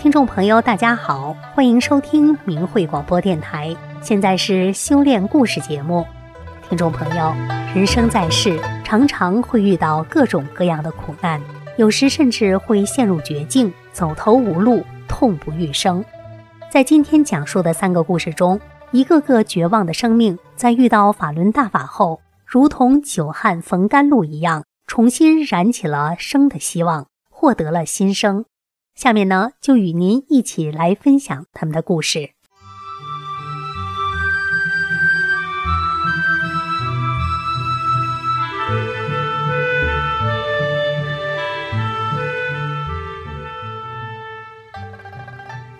听众朋友，大家好，欢迎收听明慧广播电台。现在是修炼故事节目。听众朋友，人生在世，常常会遇到各种各样的苦难，有时甚至会陷入绝境，走投无路，痛不欲生。在今天讲述的三个故事中，一个个绝望的生命，在遇到法轮大法后，如同久旱逢甘露一样，重新燃起了生的希望，获得了新生。下面呢，就与您一起来分享他们的故事。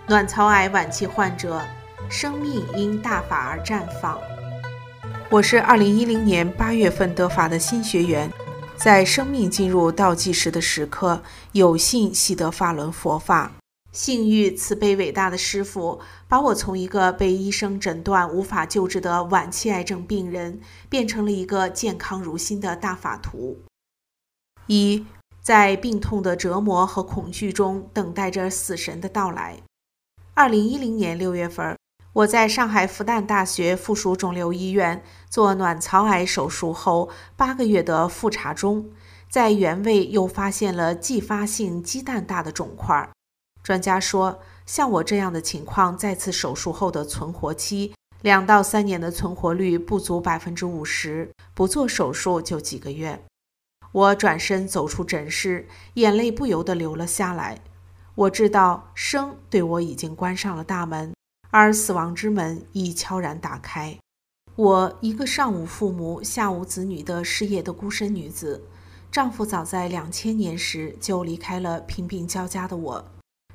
卵巢癌晚期患者，生命因大法而绽放。我是二零一零年八月份得法的新学员。在生命进入倒计时的时刻，有幸习得法轮佛法，幸遇慈悲伟大的师父，把我从一个被医生诊断无法救治的晚期癌症病人，变成了一个健康如新的大法徒。一，在病痛的折磨和恐惧中等待着死神的到来。二零一零年六月份。我在上海复旦大学附属肿瘤医院做卵巢癌手术后八个月的复查中，在原位又发现了继发性鸡蛋大的肿块。专家说，像我这样的情况，再次手术后的存活期两到三年的存活率不足百分之五十，不做手术就几个月。我转身走出诊室，眼泪不由得流了下来。我知道生对我已经关上了大门。而死亡之门已悄然打开。我一个上无父母、下无子女的失业的孤身女子，丈夫早在两千年时就离开了贫病交加的我。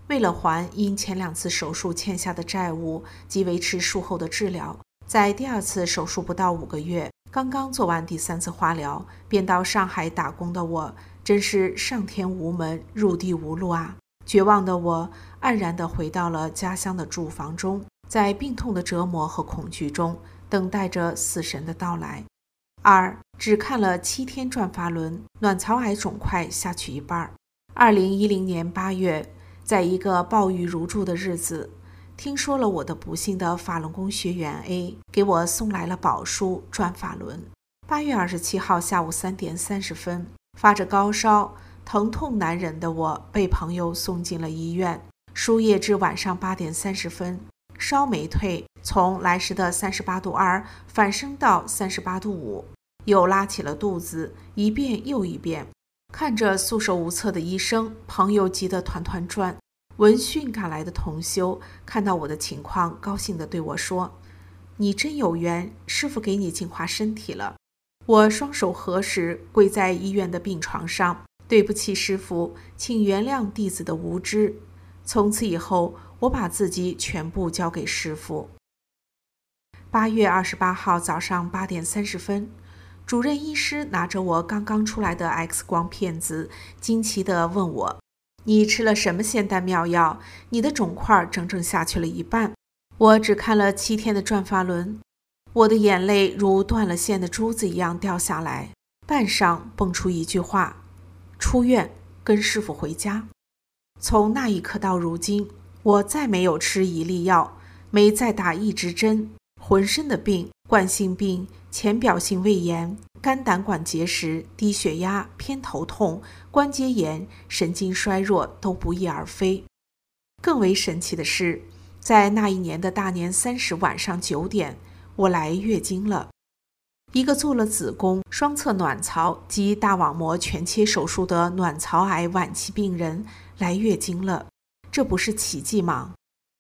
为了还因前两次手术欠下的债务及维持术后的治疗，在第二次手术不到五个月，刚刚做完第三次化疗，便到上海打工的我，真是上天无门，入地无路啊！绝望的我黯然地回到了家乡的住房中，在病痛的折磨和恐惧中等待着死神的到来。二只看了七天转法轮，卵巢癌肿块下去一半。二零一零年八月，在一个暴雨如注的日子，听说了我的不幸的法轮功学员 A 给我送来了宝书转法轮。八月二十七号下午三点三十分，发着高烧。疼痛难忍的我被朋友送进了医院，输液至晚上八点三十分，烧没退，从来时的三十八度二反升到三十八度五，又拉起了肚子，一遍又一遍。看着束手无策的医生，朋友急得团团转。闻讯赶来的同修看到我的情况，高兴地对我说：“你真有缘，师傅给你净化身体了。”我双手合十，跪在医院的病床上。对不起，师傅，请原谅弟子的无知。从此以后，我把自己全部交给师傅。八月二十八号早上八点三十分，主任医师拿着我刚刚出来的 X 光片子，惊奇地问我：“你吃了什么仙丹妙药？你的肿块整整下去了一半。”我只看了七天的转法轮，我的眼泪如断了线的珠子一样掉下来，半晌蹦出一句话。出院跟师傅回家，从那一刻到如今，我再没有吃一粒药，没再打一支针，浑身的病，冠心病、浅表性胃炎、肝胆管结石、低血压、偏头痛、关节炎、神经衰弱都不翼而飞。更为神奇的是，在那一年的大年三十晚上九点，我来月经了。一个做了子宫、双侧卵巢及大网膜全切手术的卵巢癌晚期病人来月经了，这不是奇迹吗？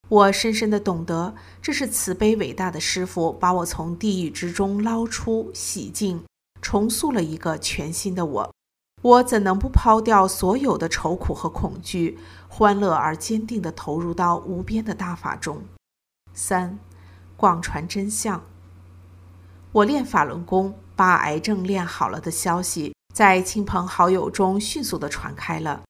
我深深的懂得，这是慈悲伟大的师傅把我从地狱之中捞出、洗净，重塑了一个全新的我。我怎能不抛掉所有的愁苦和恐惧，欢乐而坚定地投入到无边的大法中？三，广传真相。我练法轮功，把癌症练好了的消息，在亲朋好友中迅速地传开了。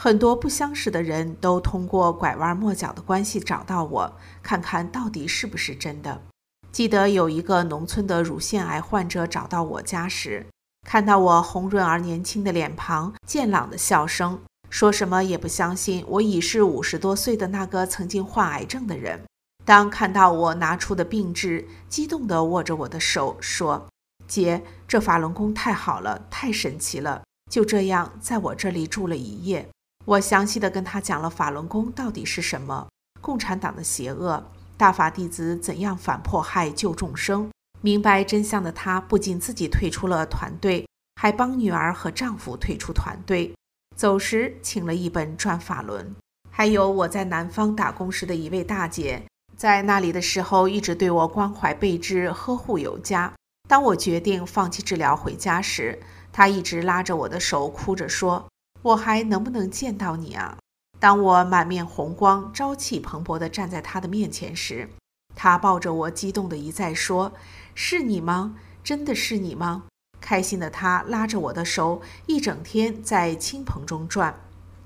很多不相识的人都通过拐弯抹角的关系找到我，看看到底是不是真的。记得有一个农村的乳腺癌患者找到我家时，看到我红润而年轻的脸庞、健朗的笑声，说什么也不相信我已是五十多岁的那个曾经患癌症的人。当看到我拿出的病志，激动地握着我的手说：“姐，这法轮功太好了，太神奇了！”就这样，在我这里住了一夜。我详细的跟他讲了法轮功到底是什么，共产党的邪恶，大法弟子怎样反迫害救众生。明白真相的他，不仅自己退出了团队，还帮女儿和丈夫退出团队。走时请了一本《转法轮》，还有我在南方打工时的一位大姐，在那里的时候一直对我关怀备至，呵护有加。当我决定放弃治疗回家时，她一直拉着我的手，哭着说：“我还能不能见到你啊？”当我满面红光、朝气蓬勃地站在他的面前时，他抱着我，激动地一再说：“是你吗？真的是你吗？”开心的他拉着我的手，一整天在亲朋中转，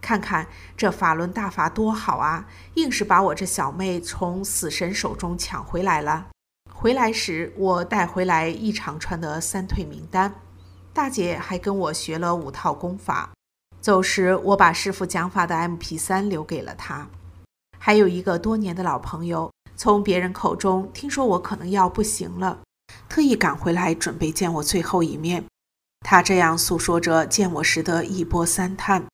看看这法轮大法多好啊！硬是把我这小妹从死神手中抢回来了。回来时，我带回来一长串的三退名单。大姐还跟我学了五套功法，走时我把师傅讲法的 MP3 留给了他。还有一个多年的老朋友，从别人口中听说我可能要不行了，特意赶回来准备见我最后一面。他这样诉说着见我时的一波三叹，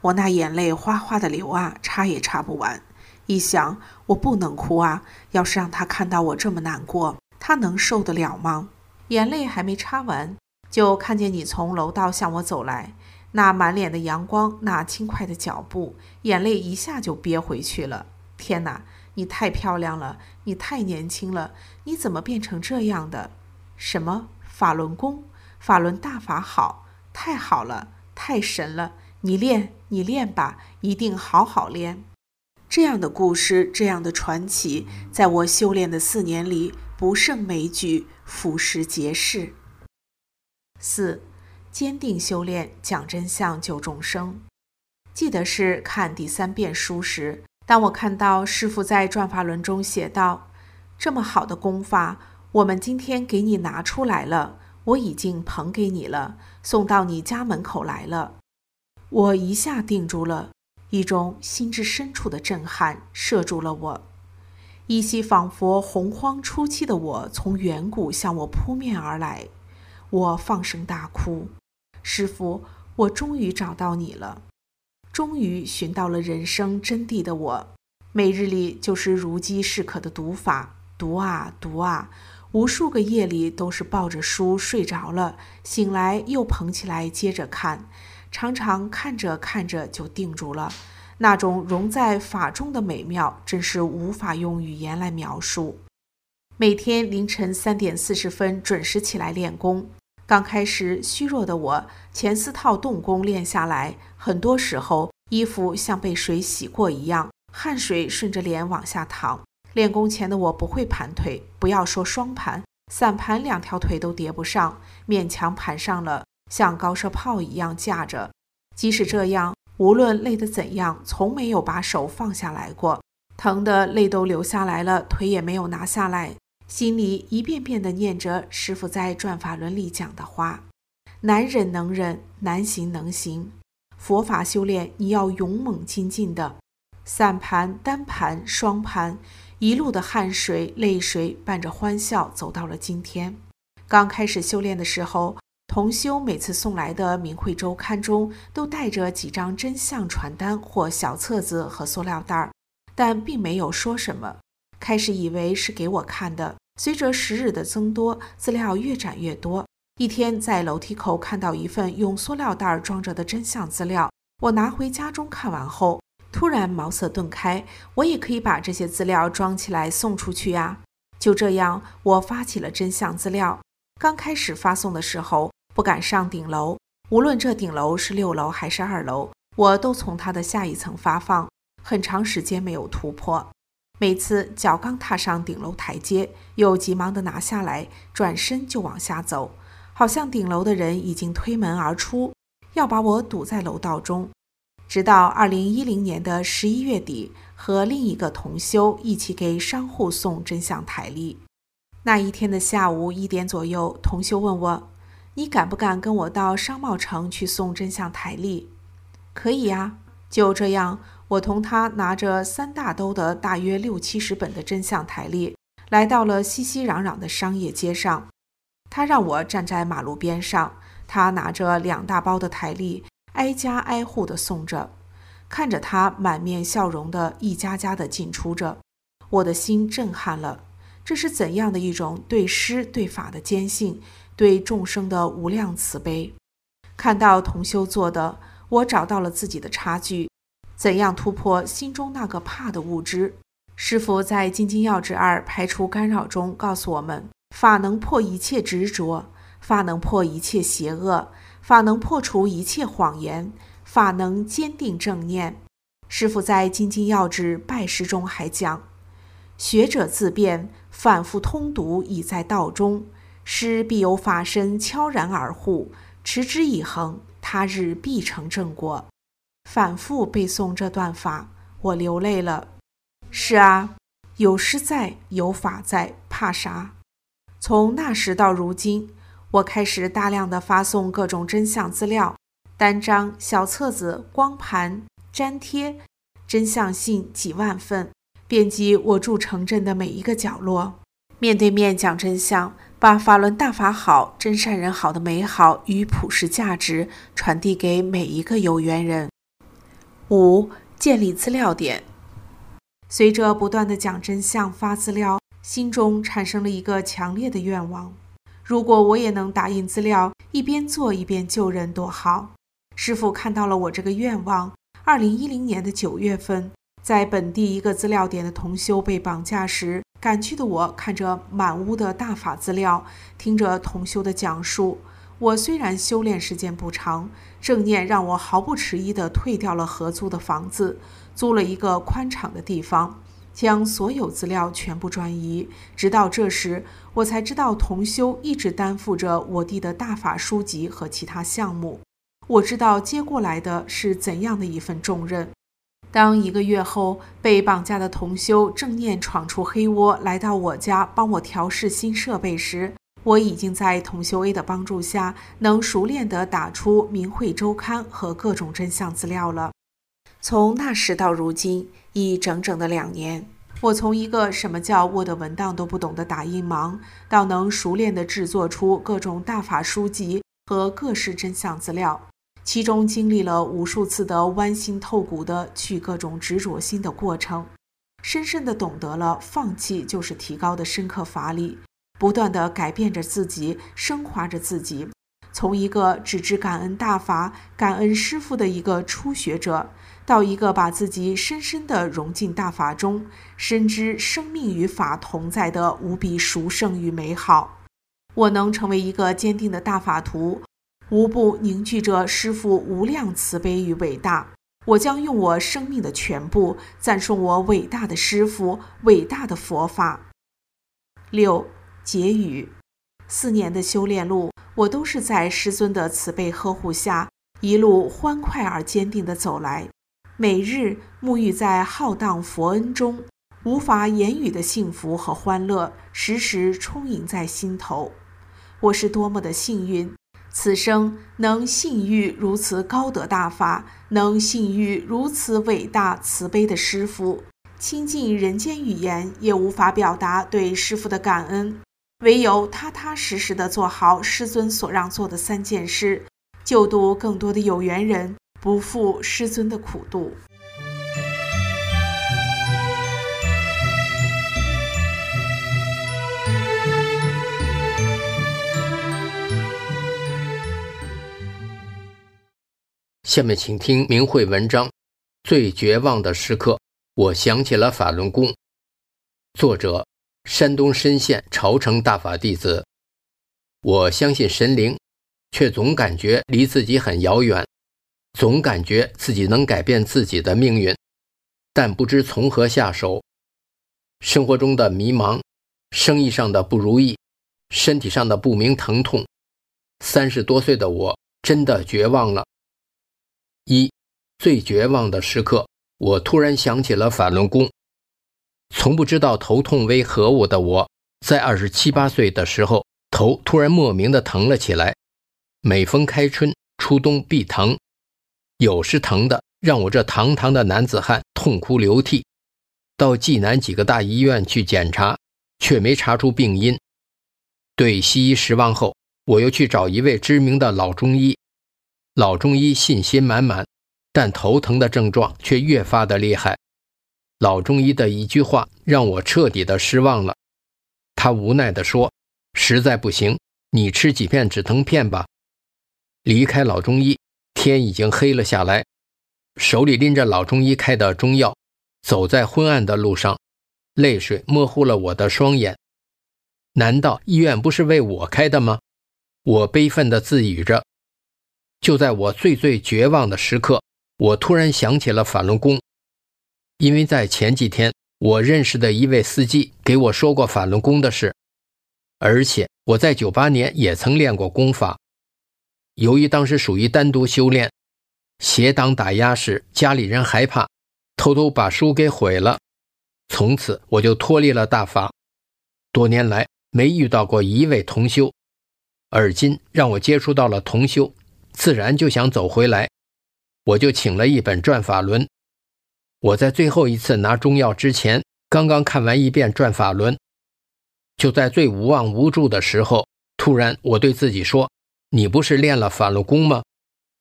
我那眼泪哗哗的流啊，擦也擦不完。一想，我不能哭啊，要是让他看到我这么难过，他能受得了吗？眼泪还没擦完。就看见你从楼道向我走来，那满脸的阳光，那轻快的脚步，眼泪一下就憋回去了。天哪，你太漂亮了，你太年轻了，你怎么变成这样的？什么法轮功？法轮大法好，太好了，太神了！你练，你练吧，一定好好练。这样的故事，这样的传奇，在我修炼的四年里，不胜枚举，俯拾皆是。四，坚定修炼，讲真相，救众生。记得是看第三遍书时，当我看到师傅在转法轮中写道：“这么好的功法，我们今天给你拿出来了，我已经捧给你了，送到你家门口来了。”我一下定住了，一种心之深处的震撼摄住了我，依稀仿佛洪荒初期的我从远古向我扑面而来。我放声大哭，师傅，我终于找到你了，终于寻到了人生真谛的我，每日里就是如饥似渴的读法，读啊读啊，无数个夜里都是抱着书睡着了，醒来又捧起来接着看，常常看着看着就定住了，那种融在法中的美妙，真是无法用语言来描述。每天凌晨三点四十分准时起来练功。刚开始虚弱的我，前四套动功练下来，很多时候衣服像被水洗过一样，汗水顺着脸往下淌。练功前的我不会盘腿，不要说双盘，散盘两条腿都叠不上，勉强盘上了，像高射炮一样架着。即使这样，无论累得怎样，从没有把手放下来过，疼得泪都流下来了，腿也没有拿下来。心里一遍遍地念着师傅在转法轮里讲的话：“难忍能忍，难行能行。佛法修炼，你要勇猛精进的。散盘、单盘、双盘，一路的汗水、泪水伴着欢笑，走到了今天。刚开始修炼的时候，同修每次送来的明慧周刊中都带着几张真相传单或小册子和塑料袋儿，但并没有说什么。”开始以为是给我看的，随着时日的增多，资料越展越多。一天在楼梯口看到一份用塑料袋装着的真相资料，我拿回家中看完后，突然茅塞顿开，我也可以把这些资料装起来送出去呀！就这样，我发起了真相资料。刚开始发送的时候，不敢上顶楼，无论这顶楼是六楼还是二楼，我都从它的下一层发放，很长时间没有突破。每次脚刚踏上顶楼台阶，又急忙地拿下来，转身就往下走，好像顶楼的人已经推门而出，要把我堵在楼道中。直到二零一零年的十一月底，和另一个同修一起给商户送真相台历。那一天的下午一点左右，同修问我：“你敢不敢跟我到商贸城去送真相台历？”可以呀。就这样，我同他拿着三大兜的大约六七十本的真相台历，来到了熙熙攘攘的商业街上。他让我站在马路边上，他拿着两大包的台历，挨家挨户地送着。看着他满面笑容的一家家的进出着，我的心震撼了。这是怎样的一种对诗对法的坚信，对众生的无量慈悲？看到同修做的，我找到了自己的差距。怎样突破心中那个怕的物质？师傅在《金经要旨二排除干扰》中告诉我们：法能破一切执着，法能破一切邪恶，法能破除一切谎言。法能坚定正念。师傅在《金经要旨拜师》中还讲：“学者自辩，反复通读，已在道中。师必有法身悄然而护，持之以恒，他日必成正果。”反复背诵这段法，我流泪了。是啊，有师在，有法在，怕啥？从那时到如今，我开始大量的发送各种真相资料。单张、小册子、光盘、粘贴，真相信几万份，遍及我住城镇的每一个角落。面对面讲真相，把法轮大法好、真善人好的美好与普世价值传递给每一个有缘人。五、建立资料点。随着不断的讲真相、发资料，心中产生了一个强烈的愿望：如果我也能打印资料，一边做一边救人，多好！师傅看到了我这个愿望。二零一零年的九月份，在本地一个资料点的同修被绑架时，赶去的我看着满屋的大法资料，听着同修的讲述。我虽然修炼时间不长，正念让我毫不迟疑地退掉了合租的房子，租了一个宽敞的地方，将所有资料全部转移。直到这时，我才知道同修一直担负着我弟的大法书籍和其他项目。我知道接过来的是怎样的一份重任。当一个月后被绑架的同修正念闯出黑窝，来到我家帮我调试新设备时，我已经在同修 A 的帮助下，能熟练地打出《明慧周刊》和各种真相资料了。从那时到如今，已整整的两年。我从一个什么叫 Word 文档都不懂的打印盲，到能熟练地制作出各种大法书籍和各式真相资料。其中经历了无数次的剜心透骨的去各种执着心的过程，深深的懂得了放弃就是提高的深刻法理，不断的改变着自己，升华着自己，从一个只知感恩大法、感恩师父的一个初学者，到一个把自己深深的融进大法中，深知生命与法同在的无比殊胜与美好。我能成为一个坚定的大法徒。无不凝聚着师父无量慈悲与伟大。我将用我生命的全部赞颂我伟大的师父、伟大的佛法。六结语：四年的修炼路，我都是在师尊的慈悲呵护下，一路欢快而坚定地走来。每日沐浴在浩荡佛恩中，无法言语的幸福和欢乐时时充盈在心头。我是多么的幸运！此生能信遇如此高德大法，能信遇如此伟大慈悲的师父，亲近人间语言也无法表达对师父的感恩，唯有踏踏实实的做好师尊所让做的三件事，救度更多的有缘人，不负师尊的苦度。下面请听明慧文章《最绝望的时刻》，我想起了法轮功。作者：山东莘县朝城大法弟子。我相信神灵，却总感觉离自己很遥远，总感觉自己能改变自己的命运，但不知从何下手。生活中的迷茫，生意上的不如意，身体上的不明疼痛，三十多岁的我真的绝望了。一最绝望的时刻，我突然想起了法轮功。从不知道头痛为何物的我，在二十七八岁的时候，头突然莫名的疼了起来。每逢开春、初冬必疼，有时疼的让我这堂堂的男子汉痛哭流涕。到济南几个大医院去检查，却没查出病因。对西医失望后，我又去找一位知名的老中医。老中医信心满满，但头疼的症状却越发的厉害。老中医的一句话让我彻底的失望了。他无奈地说：“实在不行，你吃几片止疼片吧。”离开老中医，天已经黑了下来，手里拎着老中医开的中药，走在昏暗的路上，泪水模糊了我的双眼。难道医院不是为我开的吗？我悲愤地自语着。就在我最最绝望的时刻，我突然想起了法轮功，因为在前几天，我认识的一位司机给我说过法轮功的事，而且我在九八年也曾练过功法。由于当时属于单独修炼，邪党打压时，家里人害怕，偷偷把书给毁了，从此我就脱离了大法，多年来没遇到过一位同修，而今让我接触到了同修。自然就想走回来，我就请了一本《转法轮》。我在最后一次拿中药之前，刚刚看完一遍《转法轮》，就在最无望无助的时候，突然我对自己说：“你不是练了法轮功吗？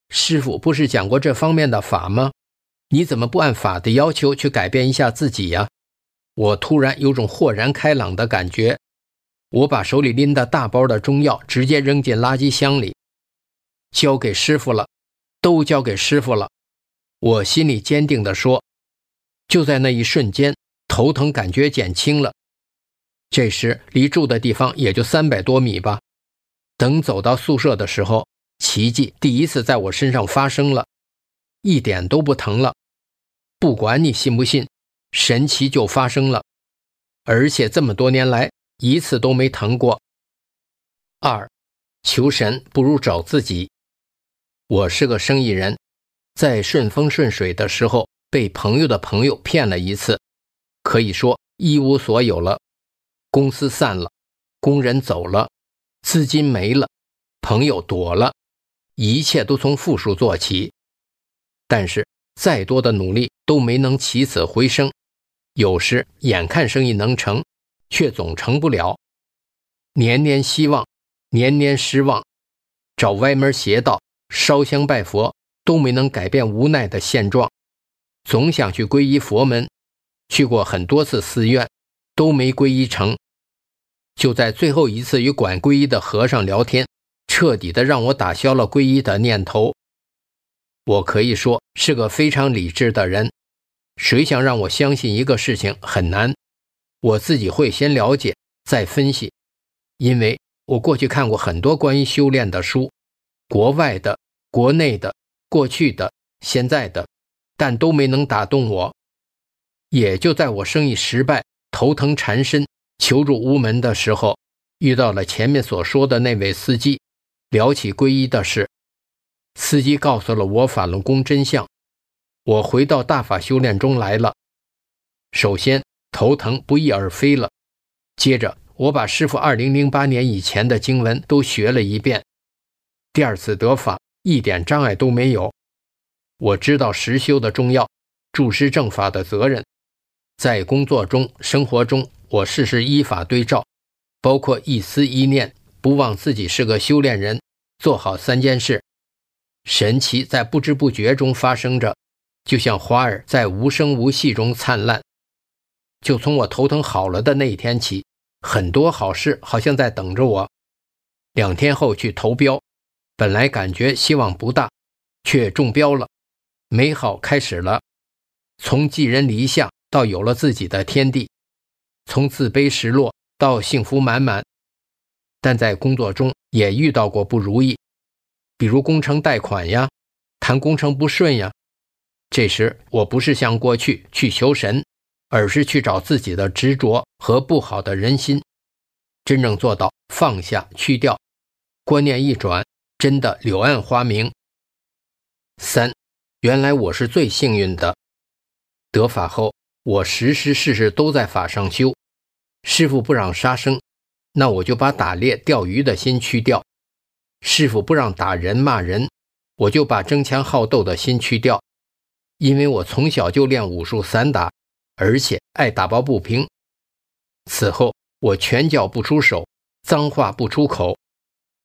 师傅不是讲过这方面的法吗？你怎么不按法的要求去改变一下自己呀？”我突然有种豁然开朗的感觉，我把手里拎的大包的中药直接扔进垃圾箱里。交给师傅了，都交给师傅了。我心里坚定地说。就在那一瞬间，头疼感觉减轻了。这时离住的地方也就三百多米吧。等走到宿舍的时候，奇迹第一次在我身上发生了，一点都不疼了。不管你信不信，神奇就发生了，而且这么多年来一次都没疼过。二，求神不如找自己。我是个生意人，在顺风顺水的时候被朋友的朋友骗了一次，可以说一无所有了。公司散了，工人走了，资金没了，朋友躲了，一切都从负数做起。但是再多的努力都没能起死回生，有时眼看生意能成，却总成不了。年年希望，年年失望，找歪门邪道。烧香拜佛都没能改变无奈的现状，总想去皈依佛门，去过很多次寺院，都没皈依成。就在最后一次与管皈依的和尚聊天，彻底的让我打消了皈依的念头。我可以说是个非常理智的人，谁想让我相信一个事情很难，我自己会先了解再分析，因为我过去看过很多关于修炼的书。国外的、国内的、过去的、现在的，但都没能打动我。也就在我生意失败、头疼缠身、求助无门的时候，遇到了前面所说的那位司机，聊起皈依的事。司机告诉了我法轮功真相，我回到大法修炼中来了。首先，头疼不翼而飞了。接着，我把师傅2008年以前的经文都学了一遍。第二次得法一点障碍都没有。我知道实修的重要，注师正法的责任，在工作中、生活中，我事事依法对照，包括一思一念，不忘自己是个修炼人，做好三件事。神奇在不知不觉中发生着，就像花儿在无声无息中灿烂。就从我头疼好了的那一天起，很多好事好像在等着我。两天后去投标。本来感觉希望不大，却中标了，美好开始了。从寄人篱下到有了自己的天地，从自卑失落到幸福满满。但在工作中也遇到过不如意，比如工程贷款呀，谈工程不顺呀。这时我不是像过去去求神，而是去找自己的执着和不好的人心，真正做到放下去掉，观念一转。真的柳暗花明。三，原来我是最幸运的。得法后，我时时事事都在法上修。师傅不让杀生，那我就把打猎钓鱼的心去掉；师傅不让打人骂人，我就把争强好斗的心去掉，因为我从小就练武术散打，而且爱打抱不平。此后，我拳脚不出手，脏话不出口。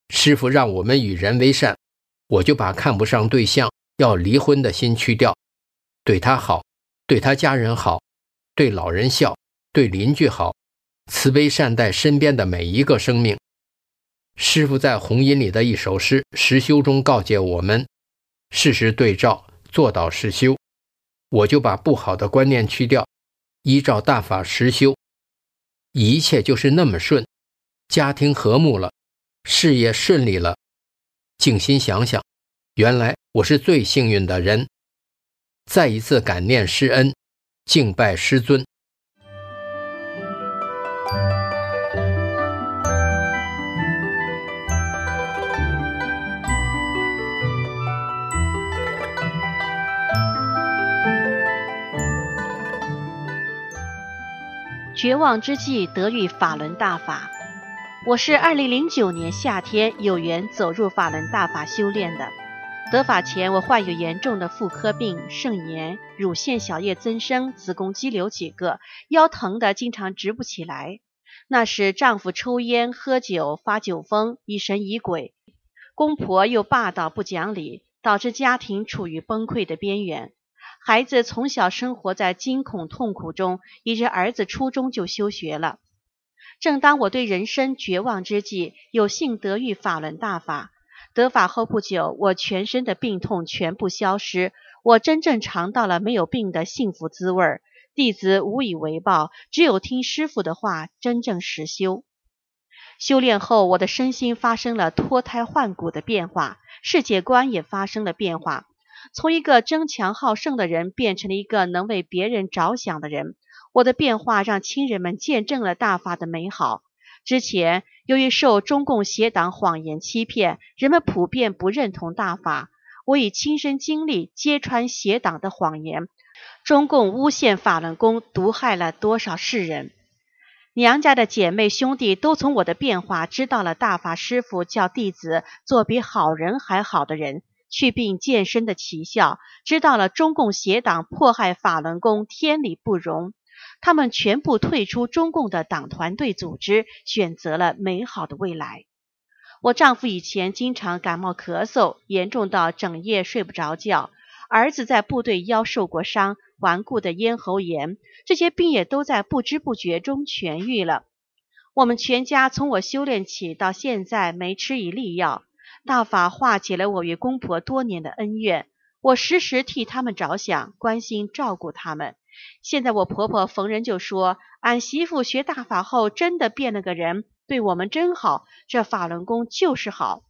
师傅让我们与人为善，我就把看不上对象、要离婚的心去掉，对他好，对他家人好，对老人孝，对邻居好，慈悲善待身边的每一个生命。师傅在红音里的一首诗《实修》中告诫我们：“事实对照，做到实修。”我就把不好的观念去掉，依照大法实修，一切就是那么顺，家庭和睦了，事业顺利了。静心想想，原来我是最幸运的人。再一次感念师恩，敬拜师尊。绝望之际得遇法轮大法，我是二零零九年夏天有缘走入法轮大法修炼的。得法前，我患有严重的妇科病，肾炎、乳腺小叶增生、子宫肌瘤几个，腰疼的经常直不起来。那时丈夫抽烟喝酒发酒疯，疑神疑鬼；公婆又霸道不讲理，导致家庭处于崩溃的边缘。孩子从小生活在惊恐痛苦中，以致儿子初中就休学了。正当我对人生绝望之际，有幸得遇法轮大法。得法后不久，我全身的病痛全部消失，我真正尝到了没有病的幸福滋味。弟子无以为报，只有听师傅的话，真正实修。修炼后，我的身心发生了脱胎换骨的变化，世界观也发生了变化。从一个争强好胜的人变成了一个能为别人着想的人，我的变化让亲人们见证了大法的美好。之前由于受中共邪党谎言欺骗，人们普遍不认同大法。我以亲身经历揭穿邪党的谎言，中共诬陷法轮功毒害了多少世人？娘家的姐妹兄弟都从我的变化知道了大法师傅叫弟子做比好人还好的人。去病健身的奇效，知道了中共邪党迫害法轮功天理不容，他们全部退出中共的党团队组织，选择了美好的未来。我丈夫以前经常感冒咳嗽，严重到整夜睡不着觉；儿子在部队腰受过伤，顽固的咽喉炎，这些病也都在不知不觉中痊愈了。我们全家从我修炼起到现在没吃一粒药。大法化解了我与公婆多年的恩怨，我时时替他们着想，关心照顾他们。现在我婆婆逢人就说：“俺媳妇学大法后真的变了个人，对我们真好。这法轮功就是好。”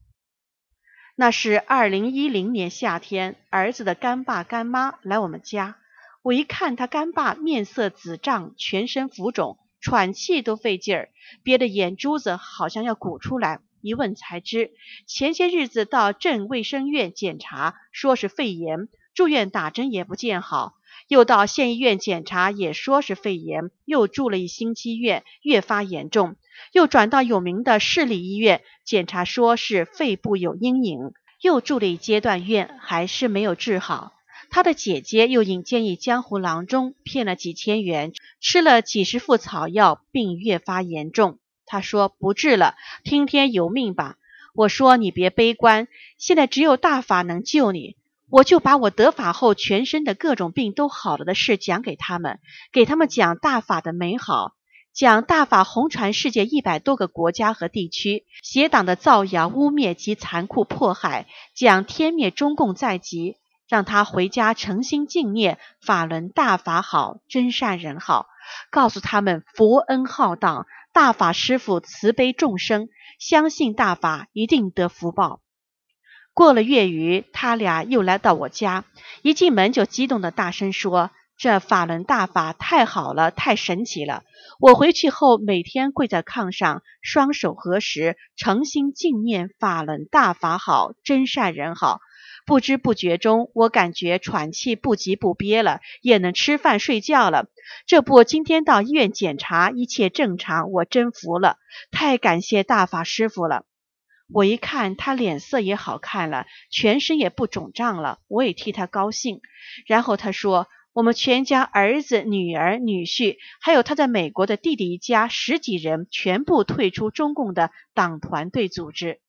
那是二零一零年夏天，儿子的干爸干妈来我们家，我一看他干爸面色紫胀，全身浮肿，喘气都费劲儿，憋得眼珠子好像要鼓出来。一问才知，前些日子到镇卫生院检查，说是肺炎，住院打针也不见好；又到县医院检查，也说是肺炎，又住了一星期院，越发严重；又转到有名的市立医院检查，说是肺部有阴影，又住了一阶段院，还是没有治好。他的姐姐又引荐一江湖郎中，骗了几千元，吃了几十副草药，病越发严重。他说不治了，听天由命吧。我说你别悲观，现在只有大法能救你。我就把我得法后全身的各种病都好了的事讲给他们，给他们讲大法的美好，讲大法红传世界一百多个国家和地区，邪党的造谣污蔑及残酷迫害，讲天灭中共在即，让他回家诚心敬念法轮大法好，真善人好，告诉他们佛恩浩荡。大法师父慈悲众生，相信大法一定得福报。过了月余，他俩又来到我家，一进门就激动的大声说：“这法轮大法太好了，太神奇了！我回去后每天跪在炕上，双手合十，诚心敬念法轮大法好，真善人好。”不知不觉中，我感觉喘气不急不憋了，也能吃饭睡觉了。这不，今天到医院检查，一切正常，我真服了，太感谢大法师傅了。我一看他脸色也好看了，全身也不肿胀了，我也替他高兴。然后他说：“我们全家儿子、女儿、女婿，还有他在美国的弟弟一家十几人，全部退出中共的党团队组织。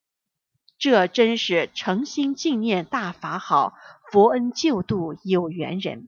这真是诚心敬念大法好，佛恩救度有缘人。”